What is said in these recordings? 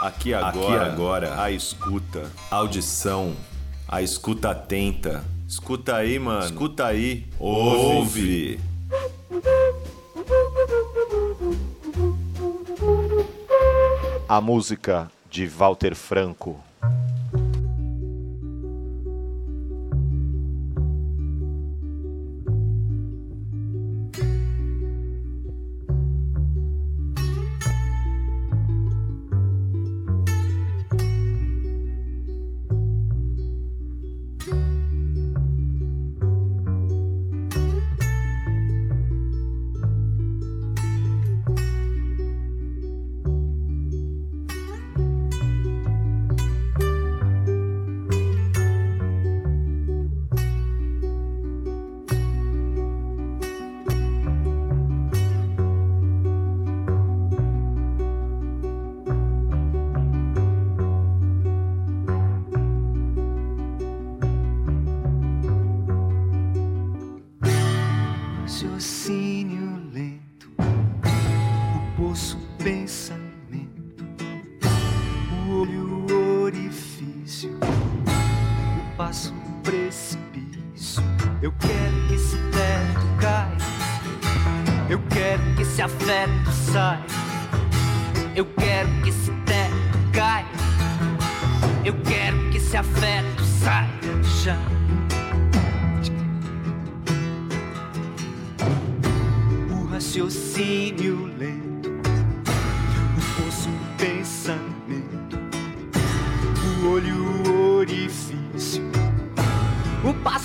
Aqui agora, Aqui agora, a escuta, audição, a escuta atenta. Escuta aí, mano. Escuta aí. Ouve. A música de Walter Franco.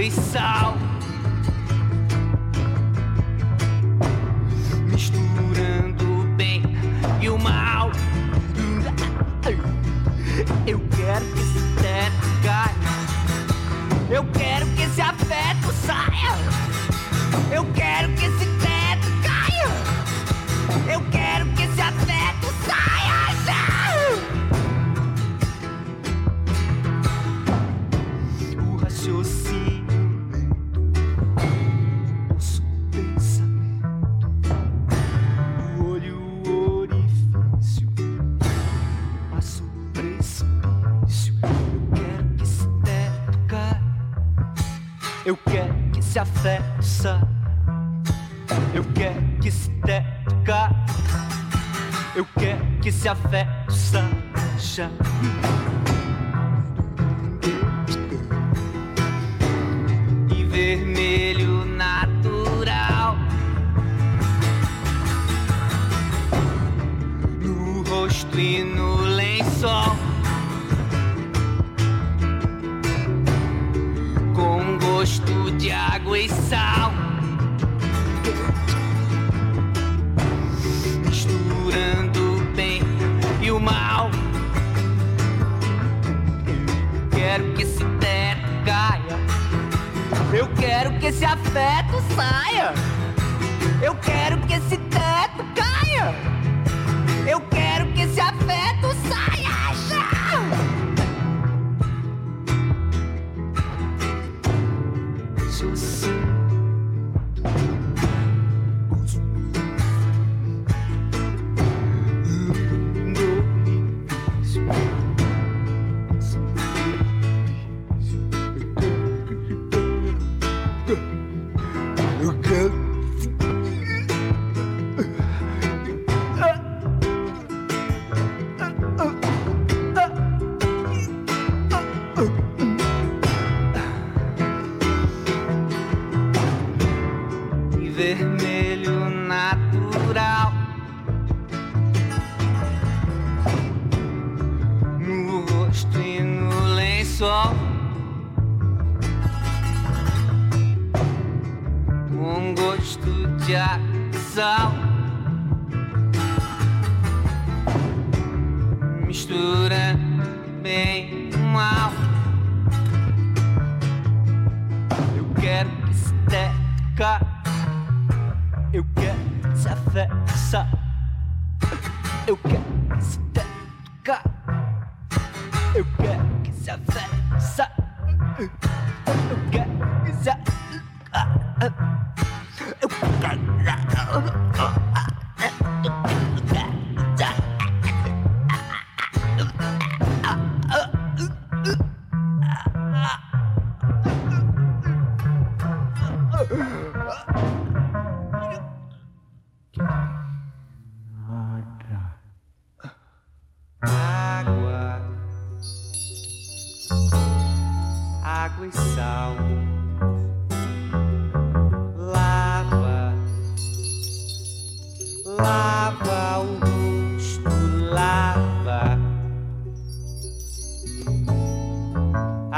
e sal.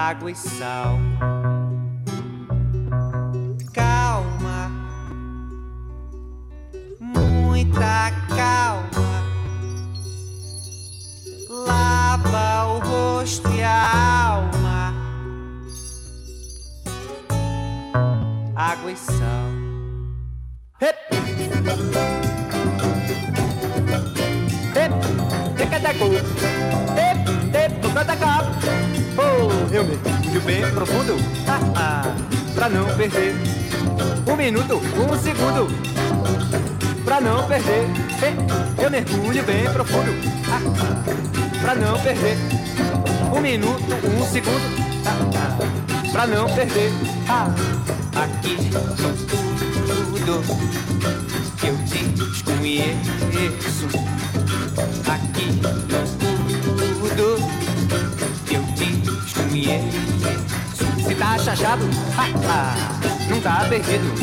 Água e sal. Calma, muita calma. Lava o rosto e a alma. Água e sal. Bem profundo. Ah, ah, Pra não perder. Um minuto, um segundo. Pra não perder. Eu mergulho bem profundo. Ah, Pra não perder. Um minuto, um segundo. Pra não perder. Aqui tudo Que eu desconheço se chachado, ah, ah, não tá perdido.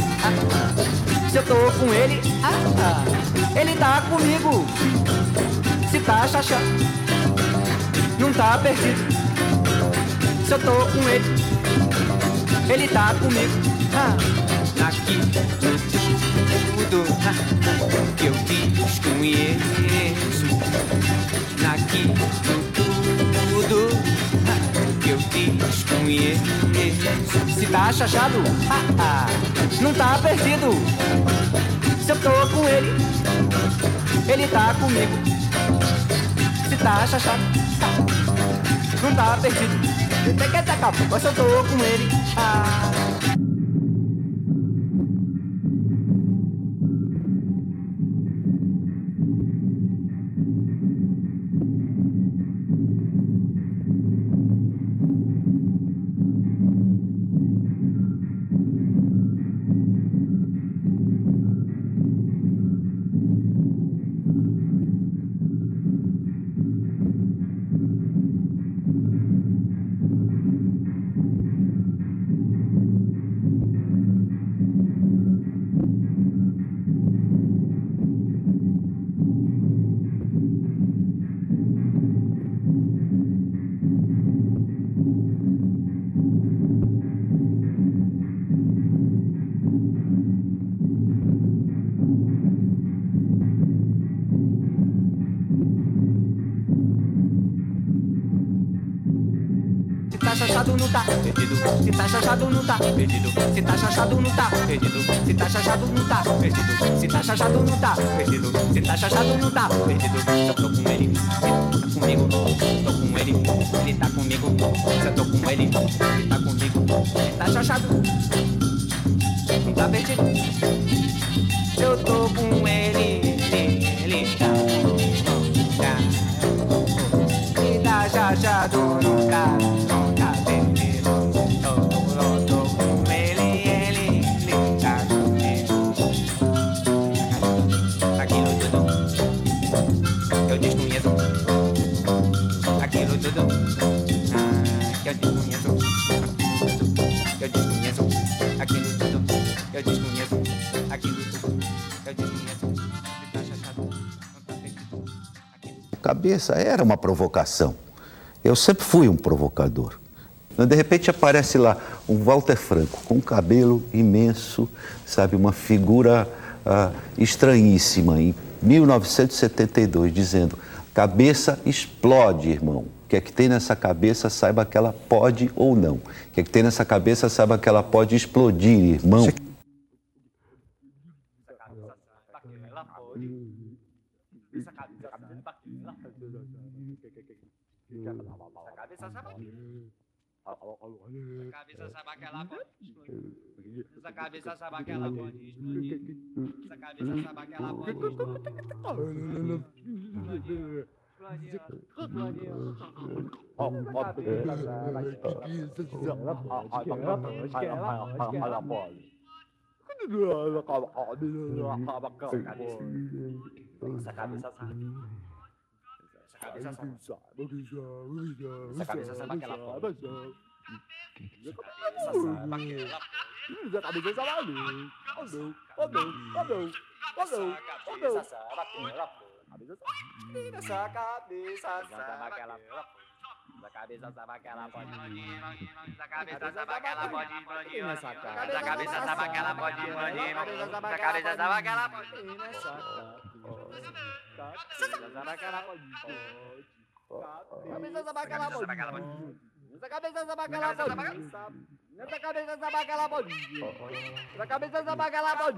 Se eu tô com ele, ele tá comigo. Se tá chachado, não tá perdido. Se eu tô com ele, ele tá comigo. Aqui tudo que eu fiz com isso. Aqui tudo que eu com ele. Se tá chachado, ah, ah, não tá perdido. Se eu tô com ele, ele tá comigo. Se tá chachado, não tá perdido. Até que mas eu tô com ele. Ah. Perdido. Se tá chachado não tá perdido. Se tá chachado não tá perdido. Se tá chachado não tá perdido. Eu tô com ele, ele tá comigo. Tô com ele, ele tá comigo. Eu tô com ele, ele tá comigo. Se tá chachado, não tá perdido. Cabeça era uma provocação. Eu sempre fui um provocador. De repente aparece lá um Walter Franco com um cabelo imenso, sabe, uma figura ah, estranhíssima, em 1972, dizendo: cabeça explode, irmão. O que é que tem nessa cabeça, saiba que ela pode ou não. O que é que tem nessa cabeça, saiba que ela pode explodir, irmão. Cabeça sabe aquela pode explodir. Essa cabeça sabe aquela pode. Essa cabeça sabe aquela pode. Essa cabeça sabe. Essa cabeça sabe. Essa cabeça sabe aquela pode. Essa cabeça sabe aquela Essa cabeça sabe aquela essa cabeça sabe aquela pode explodir, essa cabeça sabe aquela pode explodir, essa cabeça sabe aquela pode explodir, essa cabeça sabe aquela pode essa cabeça sabe aquela pode Cabeça sabe aquela pode Essa cabeça sabe aquela pode Essa cabeça sabe aquela pode Essa cabeça sabe aquela pode Cabeça sabe aquela Essa cabeça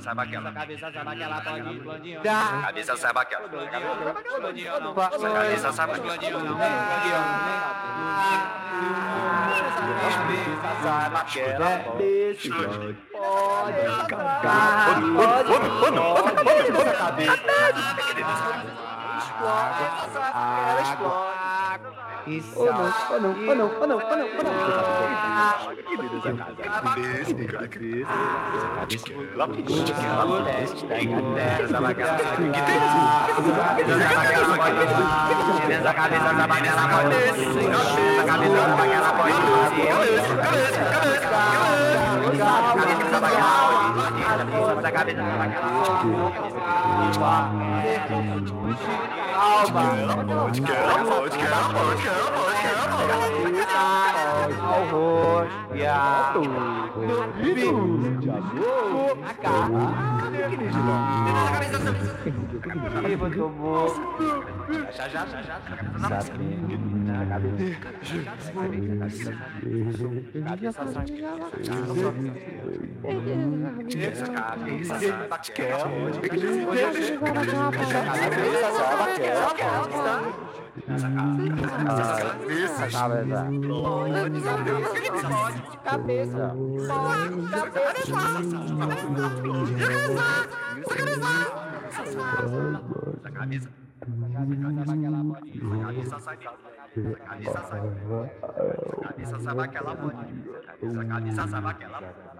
sabe aquela Cabeça sabe aquela pode explodir Cabeça sabe aquela Explodiu não Essa cabeça não Explodiu Cabeça sabe aquela explodir Pode cantar Pode Pode Essa cabeça Explode Essa ela explode ou não, ou não, ou não, ou não, ou não, ou não. Da cabeça da baguela pode Cabeça da baguela Essa cabeça da Ao rosto e a Levantou Já, já, já, já. Cabeça, cabeça, Cabeça. Cabeça. Cabeça sabe aquela pode. Essa cabeça sabe aquela Essa cabeça sabe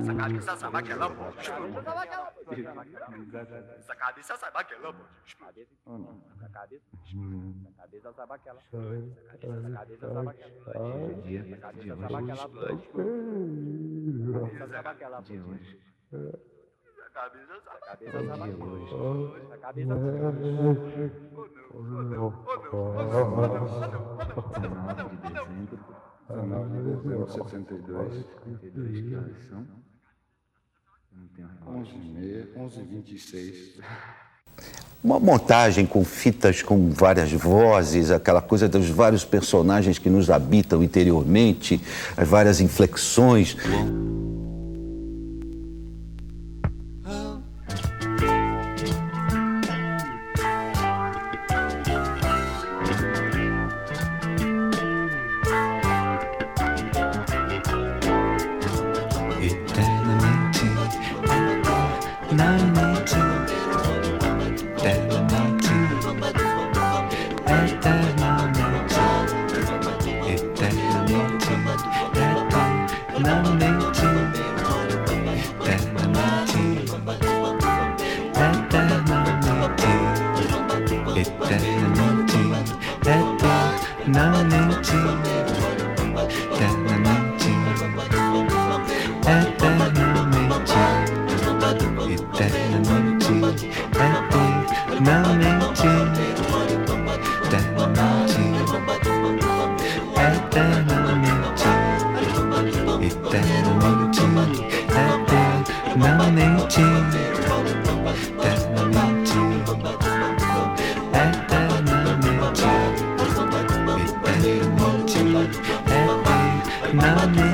Sakabiza sabake lambo. Sakabiza sabake cabeça Sakabiza sabake lambo. Sakabiza cabeça lambo. De hoje. Cabeça, cabeça, cabeça, cabeça, cabeça, sabe aquela pode. Essa sabe aquela pode. 72, que horas são? Não tenho 11 e meia, 11 e 26. Uma montagem com fitas com várias vozes, aquela coisa dos vários personagens que nos habitam interiormente, as várias inflexões. Perdóname.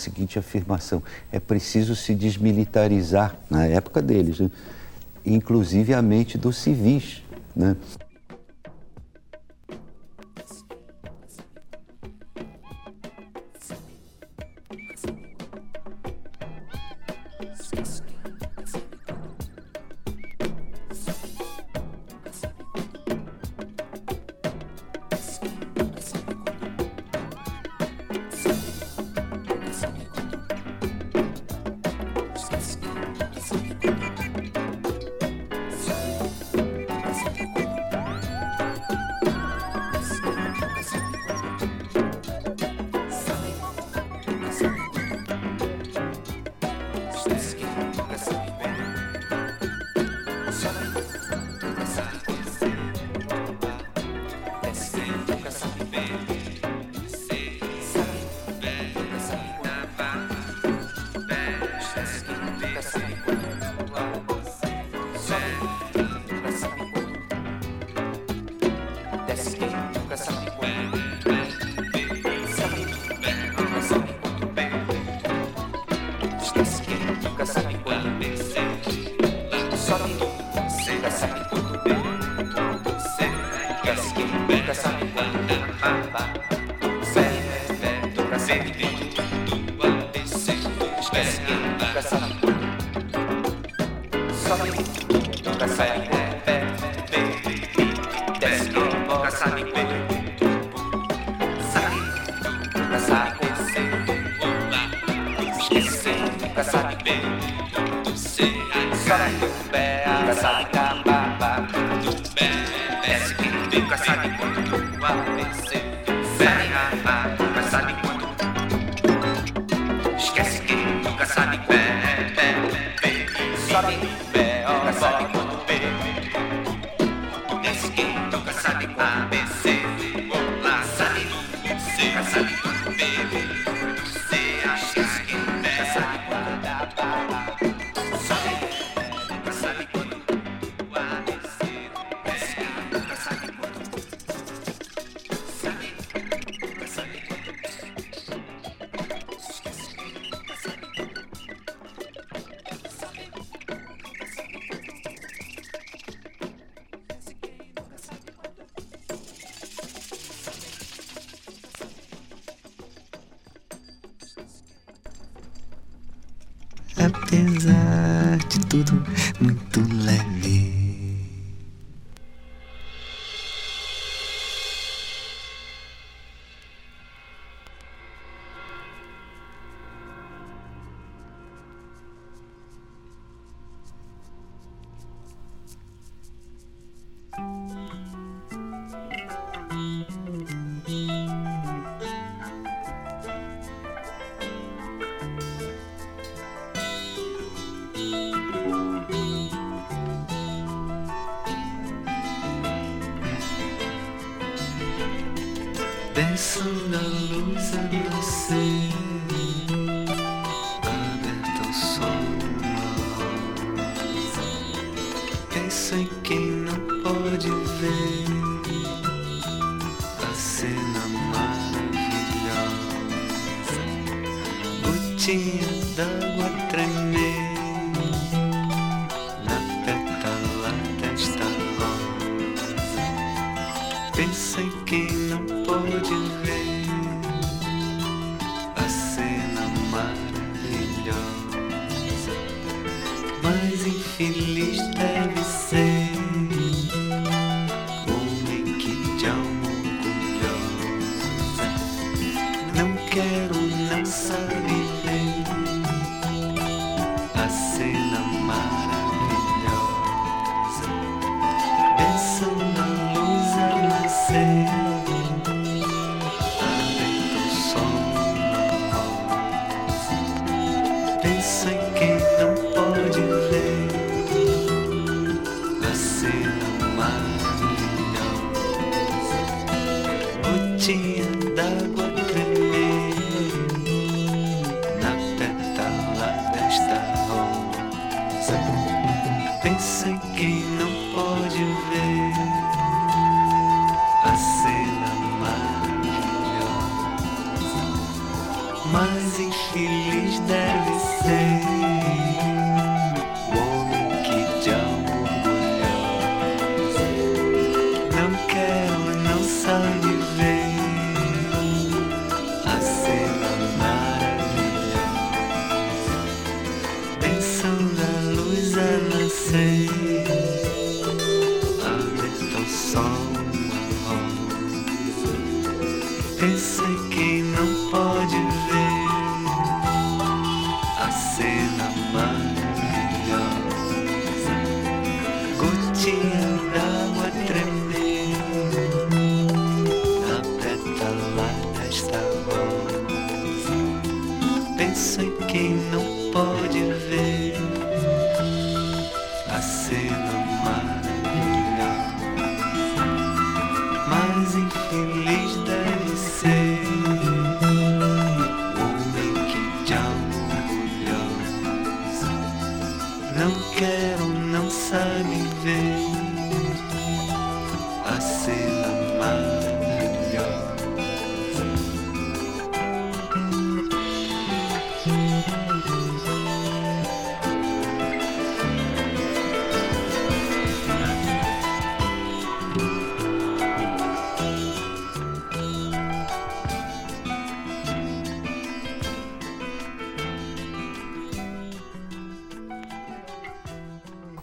seguinte afirmação: é preciso se desmilitarizar, na época deles, né? inclusive a mente dos civis. Né? apesar de tudo, muito leve. say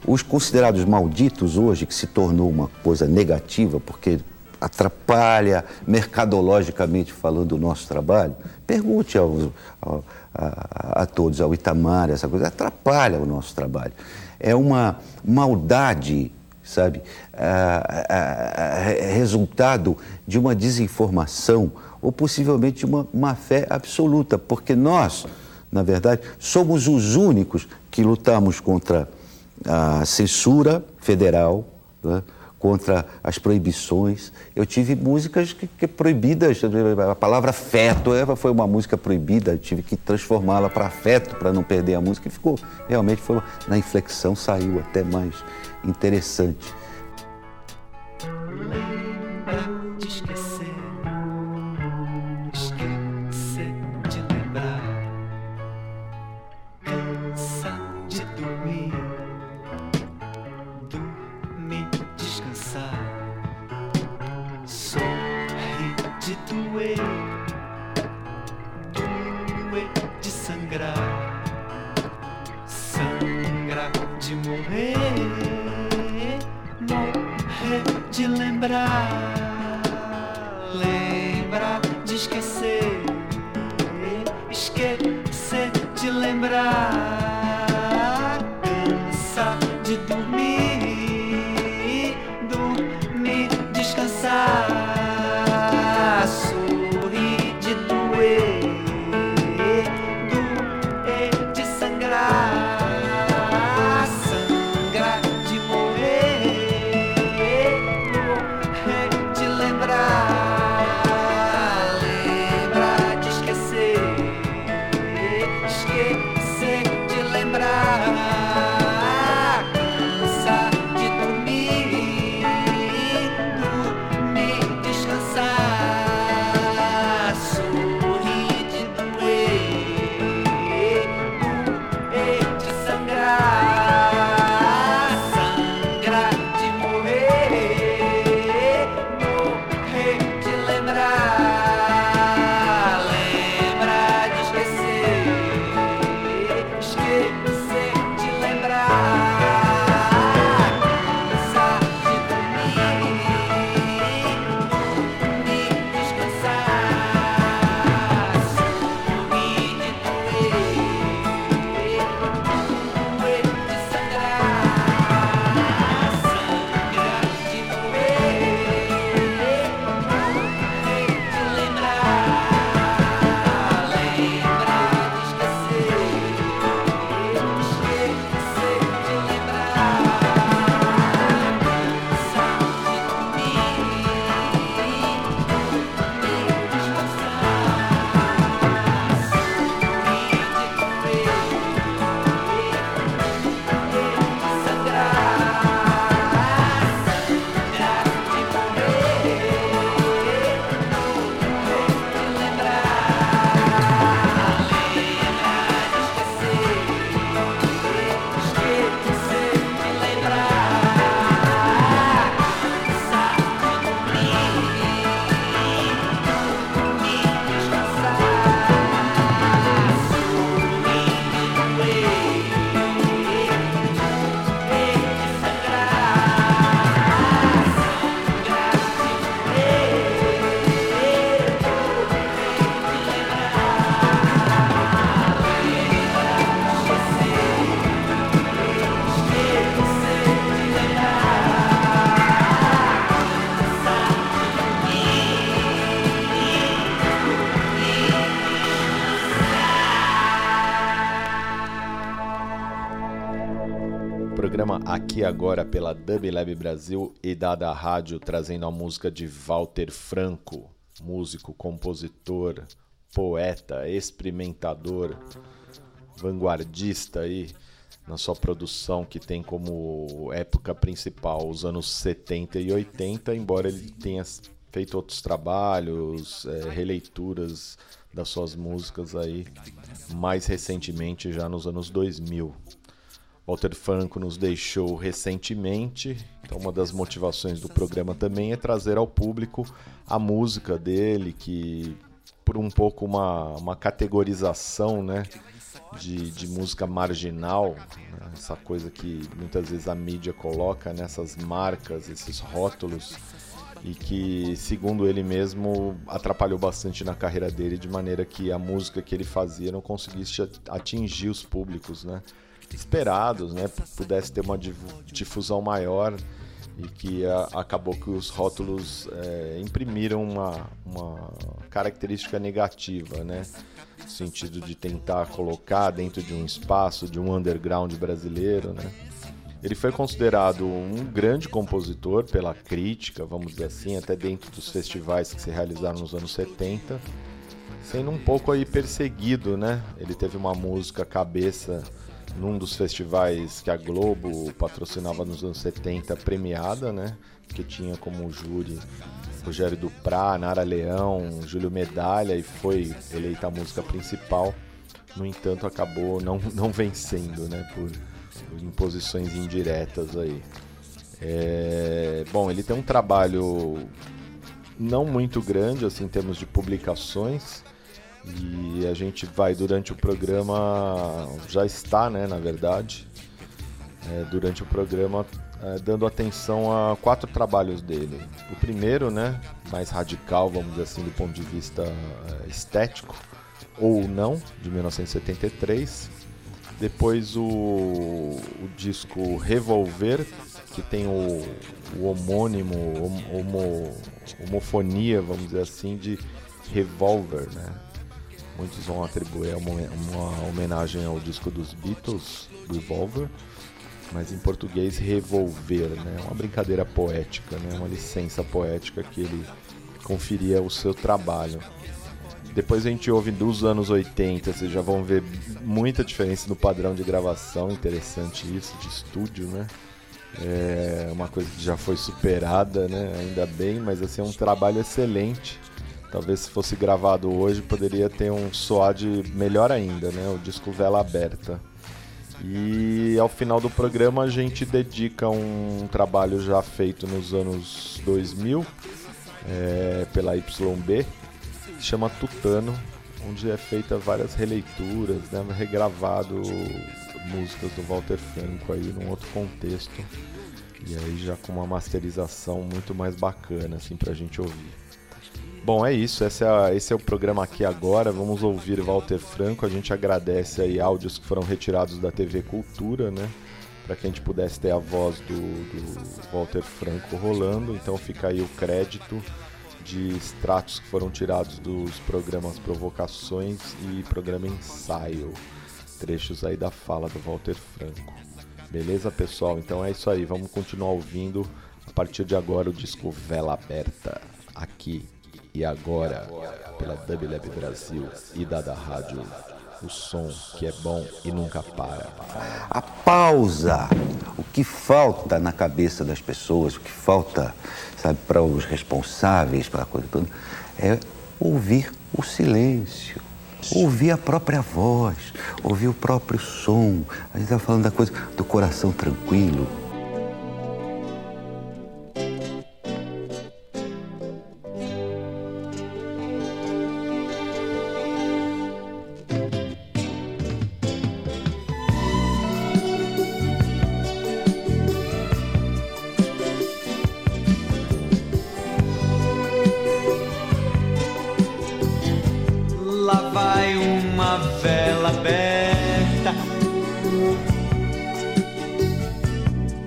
Os considerados malditos hoje, que se tornou uma coisa negativa, porque atrapalha mercadologicamente falando o nosso trabalho, pergunte aos- ao- a, a todos, ao Itamar, essa coisa, atrapalha o nosso trabalho. É uma maldade, sabe, ah, ah, resultado de uma desinformação ou possivelmente de uma má fé absoluta, porque nós, na verdade, somos os únicos que lutamos contra a censura federal, né, contra as proibições. Eu tive músicas que, que proibidas, a palavra feto foi uma música proibida, eu tive que transformá-la para afeto para não perder a música e ficou, realmente foi, uma- na inflexão saiu até mais interessante. De Dub Brasil e Dada Rádio, trazendo a música de Walter Franco, músico, compositor, poeta, experimentador, vanguardista aí na sua produção, que tem como época principal os anos 70 e 80, embora ele tenha feito outros trabalhos, é, releituras das suas músicas aí, mais recentemente, já nos anos 2000. Walter Franco nos deixou recentemente, então uma das motivações do programa também é trazer ao público a música dele, que por um pouco uma, uma categorização, né? De, de música marginal, né, essa coisa que muitas vezes a mídia coloca nessas marcas, esses rótulos, e que, segundo ele mesmo, atrapalhou bastante na carreira dele, de maneira que a música que ele fazia não conseguisse atingir os públicos né, esperados, né, pudesse ter uma difusão maior e que a, acabou que os rótulos é, imprimiram uma, uma característica negativa, né? No sentido de tentar colocar dentro de um espaço, de um underground brasileiro, né? Ele foi considerado um grande compositor pela crítica, vamos dizer assim, até dentro dos festivais que se realizaram nos anos 70, sendo um pouco aí perseguido, né? Ele teve uma música cabeça num dos festivais que a Globo patrocinava nos anos 70, premiada, né? Que tinha como júri Rogério Duprá, Nara Leão, Júlio Medalha e foi eleita a música principal. No entanto, acabou não, não vencendo, né? Por, imposições indiretas aí. É... Bom, ele tem um trabalho não muito grande assim em termos de publicações e a gente vai durante o programa, já está, né, na verdade, é, durante o programa é, dando atenção a quatro trabalhos dele. O primeiro, né, mais radical, vamos dizer assim, do ponto de vista é, estético, ou não, de 1973. Depois o, o disco Revolver, que tem o, o homônimo, homo, homofonia, vamos dizer assim, de Revolver, né? Muitos vão atribuir uma, homenagem ao disco dos Beatles, Revolver, mas em português Revolver, né? Uma brincadeira poética, né? Uma licença poética que ele conferia ao seu trabalho. Depois a gente ouve dos anos 80, vocês já vão ver muita diferença no padrão de gravação, interessante isso, de estúdio, né? É uma coisa que já foi superada, né? Ainda bem, mas assim é um trabalho excelente Talvez se fosse gravado hoje poderia ter um SOAD melhor ainda, né? O disco Vela Aberta. E ao final do programa a gente dedica um trabalho já feito nos anos 2000 é, pela YB, que chama Tutano, onde é feita várias releituras, né? regravado músicas do Walter Franco aí num outro contexto. E aí já com uma masterização muito mais bacana assim pra gente ouvir. Bom, é isso. Esse é, esse é o programa aqui agora. Vamos ouvir Walter Franco. A gente agradece aí áudios que foram retirados da TV Cultura, né? Para que a gente pudesse ter a voz do, do Walter Franco rolando. Então fica aí o crédito de extratos que foram tirados dos programas Provocações e programa Ensaio. Trechos aí da fala do Walter Franco. Beleza, pessoal? Então é isso aí. Vamos continuar ouvindo a partir de agora o disco Vela Aberta aqui e agora, pela Dublab Brasil e Dada Rádio, o som que é bom e nunca para. A pausa, o que falta na cabeça das pessoas, o que falta, sabe, para os responsáveis, para a coisa toda, é ouvir o silêncio. Ouvir a própria voz, ouvir o próprio som. A gente está falando da coisa do coração tranquilo,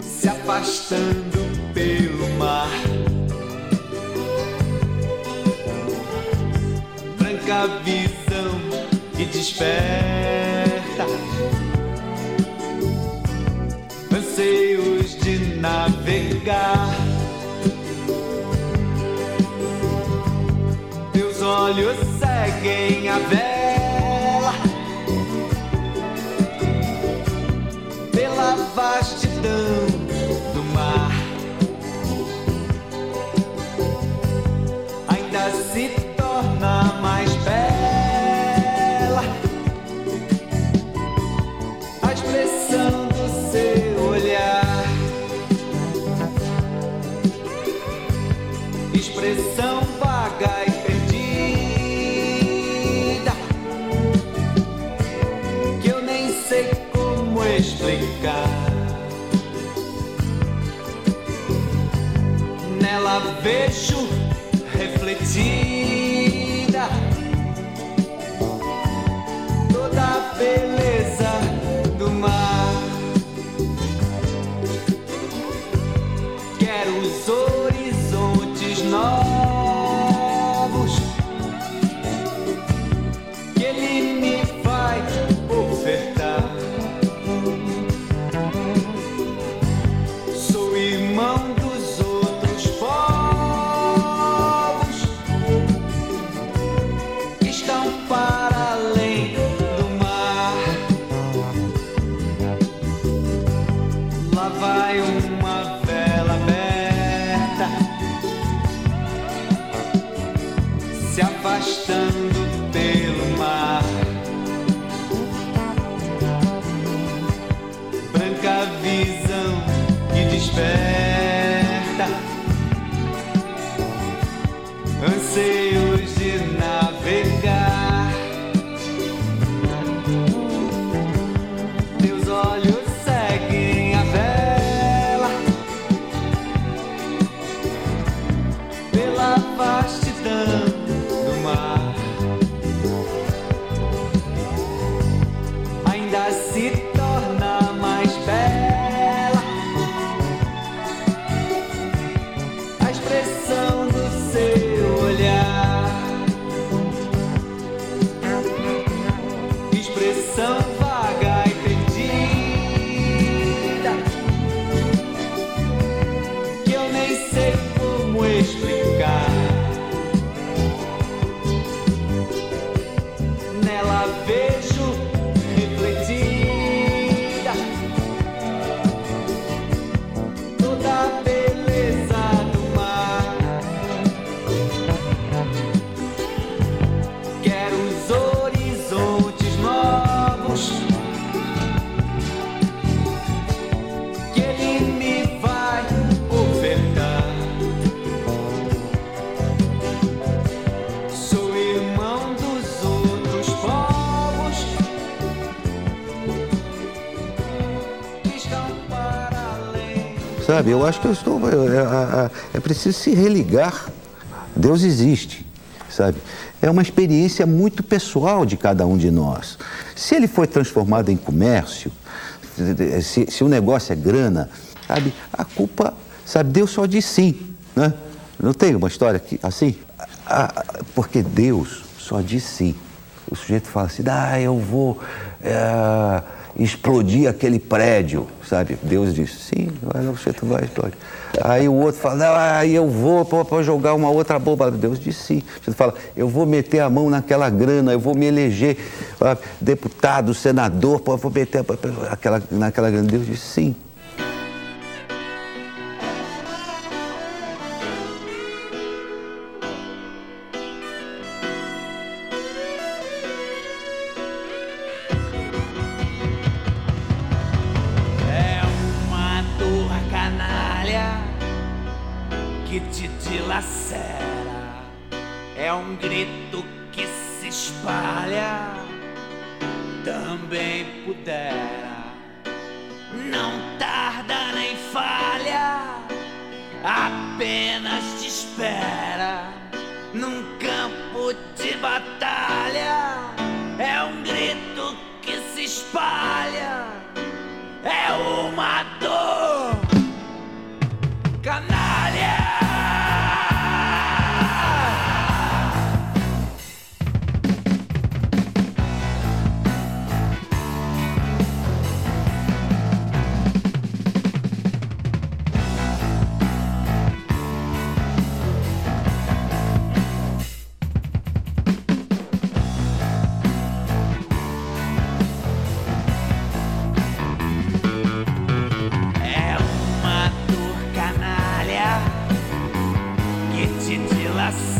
se afastando pelo mar. Branca visão que desperta, anseios de navegar. Teus olhos seguem abertos. Vejo se eu acho que eu estou. É, é- é preciso se religar. Deus existe, sabe? É uma experiência muito pessoal de cada um de nós. Se ele foi transformado em comércio, se, se o negócio é grana, sabe? A culpa, sabe? Deus só diz sim, né? Não tem uma história aqui, assim? Porque Deus só diz sim. O sujeito fala assim, ah, eu vou é, explodir aquele prédio, sabe? Deus diz, sim, vai lá, você vai explodir. Aí o outro fala, ah, eu vou para jogar uma outra bomba. Deus diz sim. Você fala, eu vou meter a mão naquela grana, eu vou me eleger deputado, senador, vou meter aquela, naquela grana. Deus diz sim. Until I see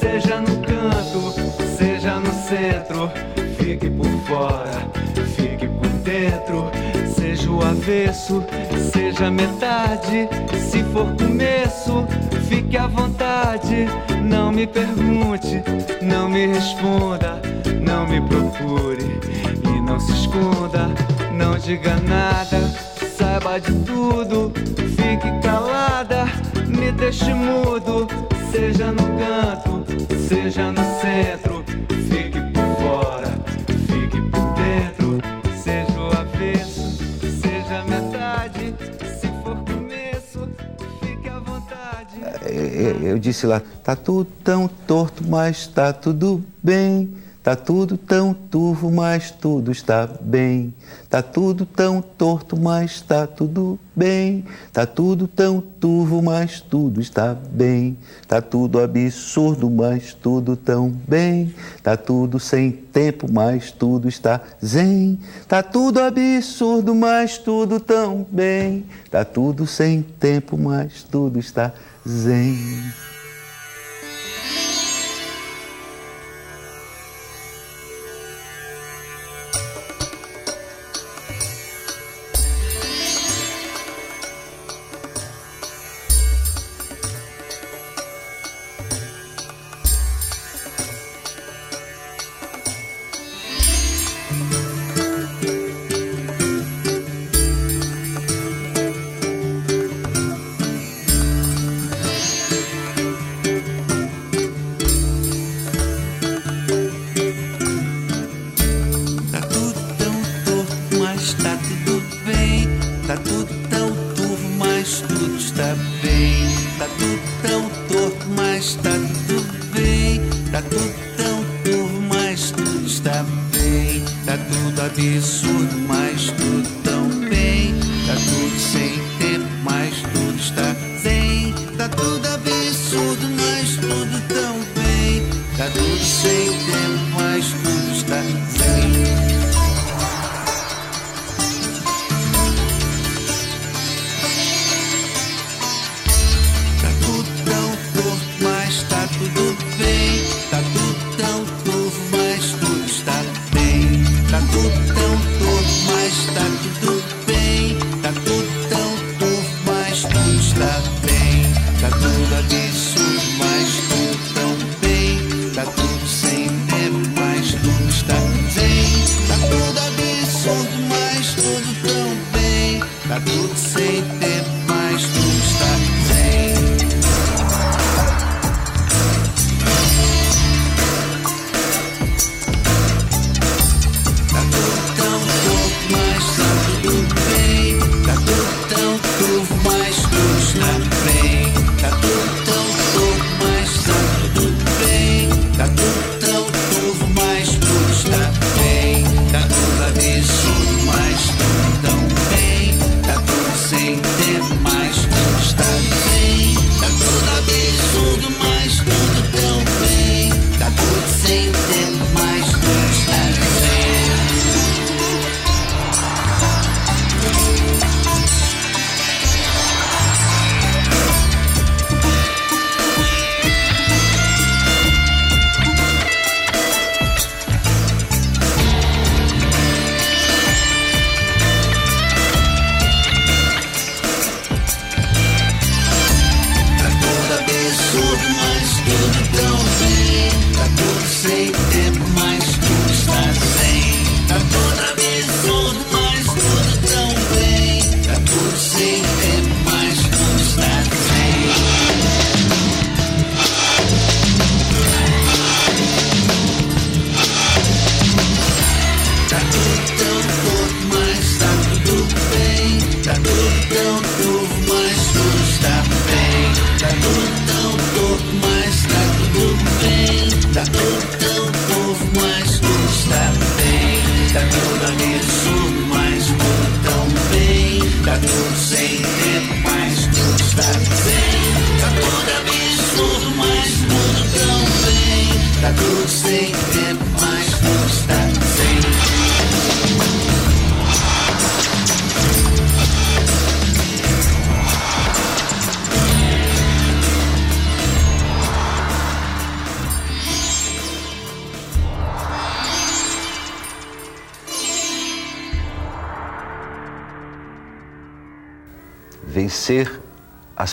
seja no canto, seja no centro, fique por fora, fique por dentro, seja o avesso, seja metade, se for começo, fique à vontade, não me pergunte, não me responda, não me procure e não se esconda, não diga nada saiba de tudo, fique calada, me deixe mudo seja no canto, seja no centro, fique por fora, fique por dentro, seja o avesso, seja a metade, se for começo, fique à vontade. Eu, eu, eu disse lá, tá tudo tão torto, mas tá tudo bem. Tá tudo tão turvo, mas tudo está bem. Tá tudo tão torto, mas está tudo bem. Tá tudo tão turvo, mas tudo está bem. Tá tudo absurdo, mas tudo tão bem. Tá tudo sem tempo, mas tudo está zen. Tá tudo absurdo, mas tudo tão bem. Tá tudo sem tempo, mas tudo está zen.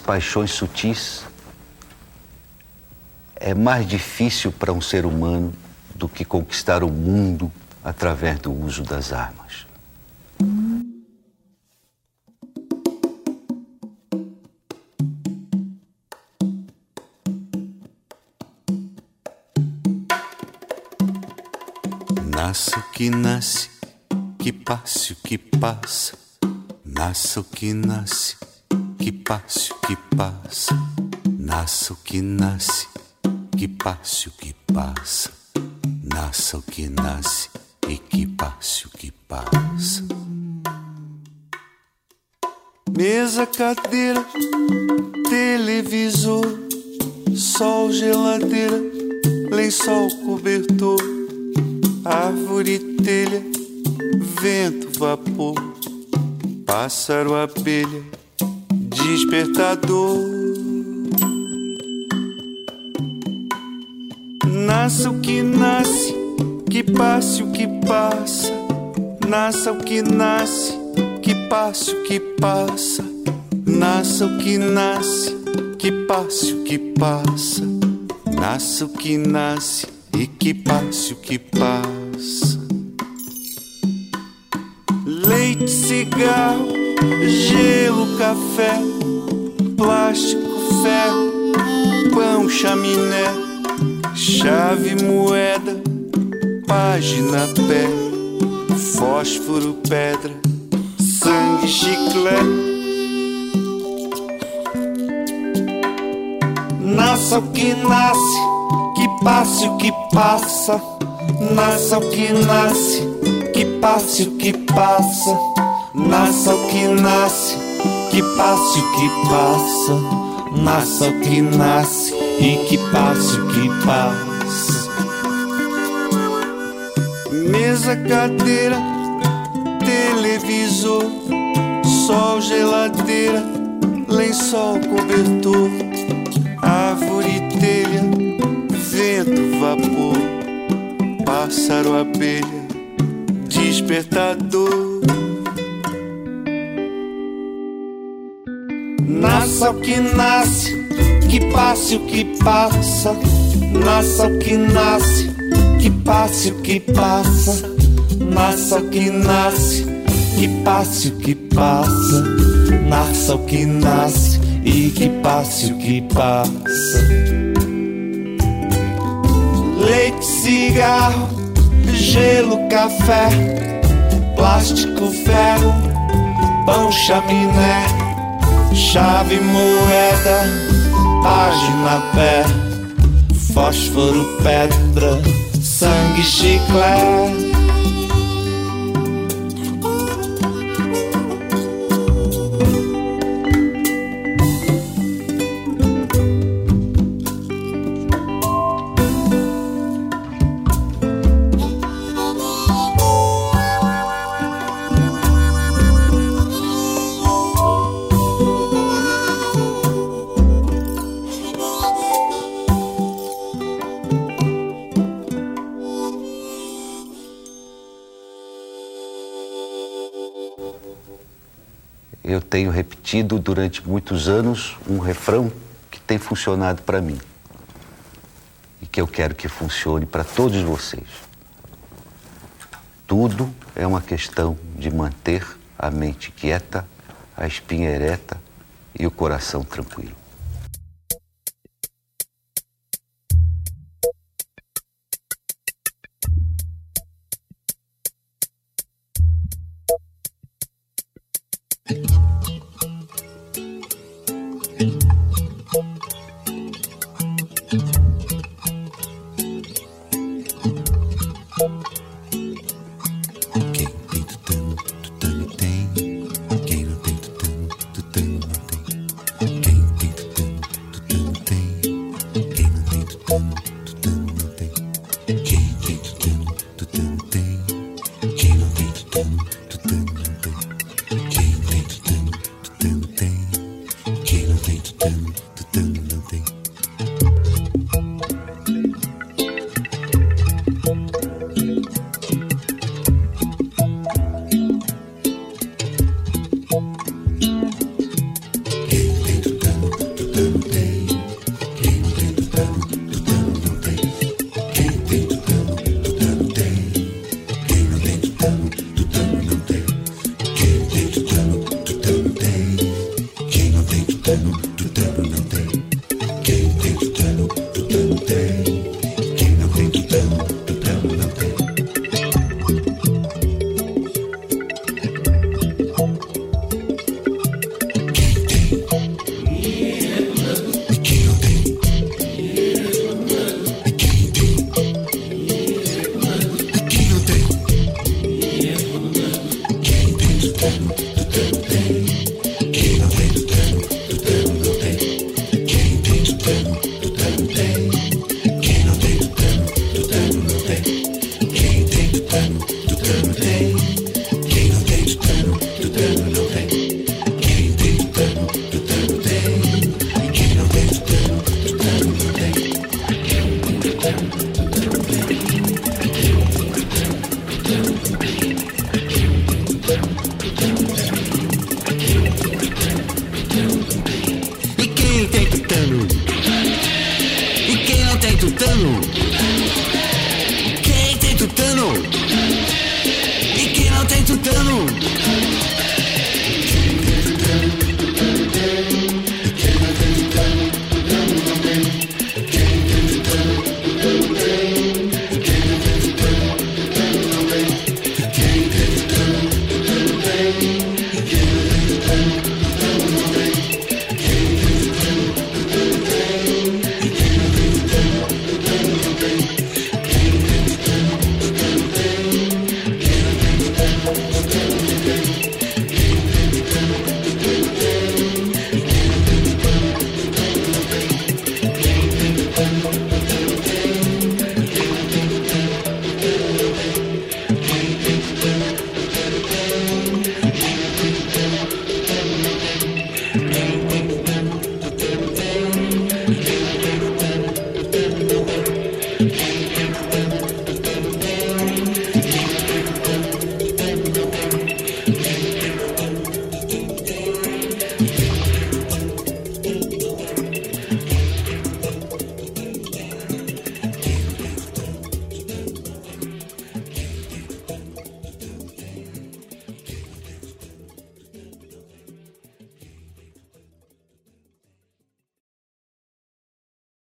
Paixões sutis é mais difícil para um ser humano do que conquistar o mundo através do uso das armas. Nasce o que nasce, que passe o que passa. Nasce o que nasce, que passe o que passa. Nasce o que nasce, que passe o que passa. Nasça o que nasce e que passe o que passa. Mesa, cadeira, televisor, sol, geladeira, lençol, cobertor, árvore, telha, vento, vapor, pássaro, abelha, despertador. Nasça o que nasce, que passe o que passa. Nasça o que nasce, que passe o que passa. Nasça o que nasce, que passe o que passa. Nasça o que nasce e que passe o que passa. Leite, cigarro, gelo, café, plástico, ferro, pão, chaminé, chave, moeda, página, pé, fósforo, pedra, sangue, chiclete. Nasça o que nasce, que passe o que passa. Nasça o que nasce, que passe o que passa. Nasça o que nasce, que passe o que passa. Nasça o que nasce e que passe o que passa. Mesa, cadeira, televisor, sol, geladeira, lençol, cobertor, árvore, telha, vento, vapor, pássaro, abelha, despertador. Nasça o que nasce, que passe o que passa. Nasça o que nasce, que passe o que passa. Nasça o que nasce, que passe o que passa. Nasça o que nasce e que passe o que passa. Leite, cigarro, gelo, café, plástico, ferro, pão, chaminé, chave, moeda, página, pé, fósforo, pedra, sangue, chiclete. Repetido durante muitos anos um refrão que tem funcionado para mim e que eu quero que funcione para todos vocês. Tudo é uma questão de manter a mente quieta, a espinha ereta e o coração tranquilo.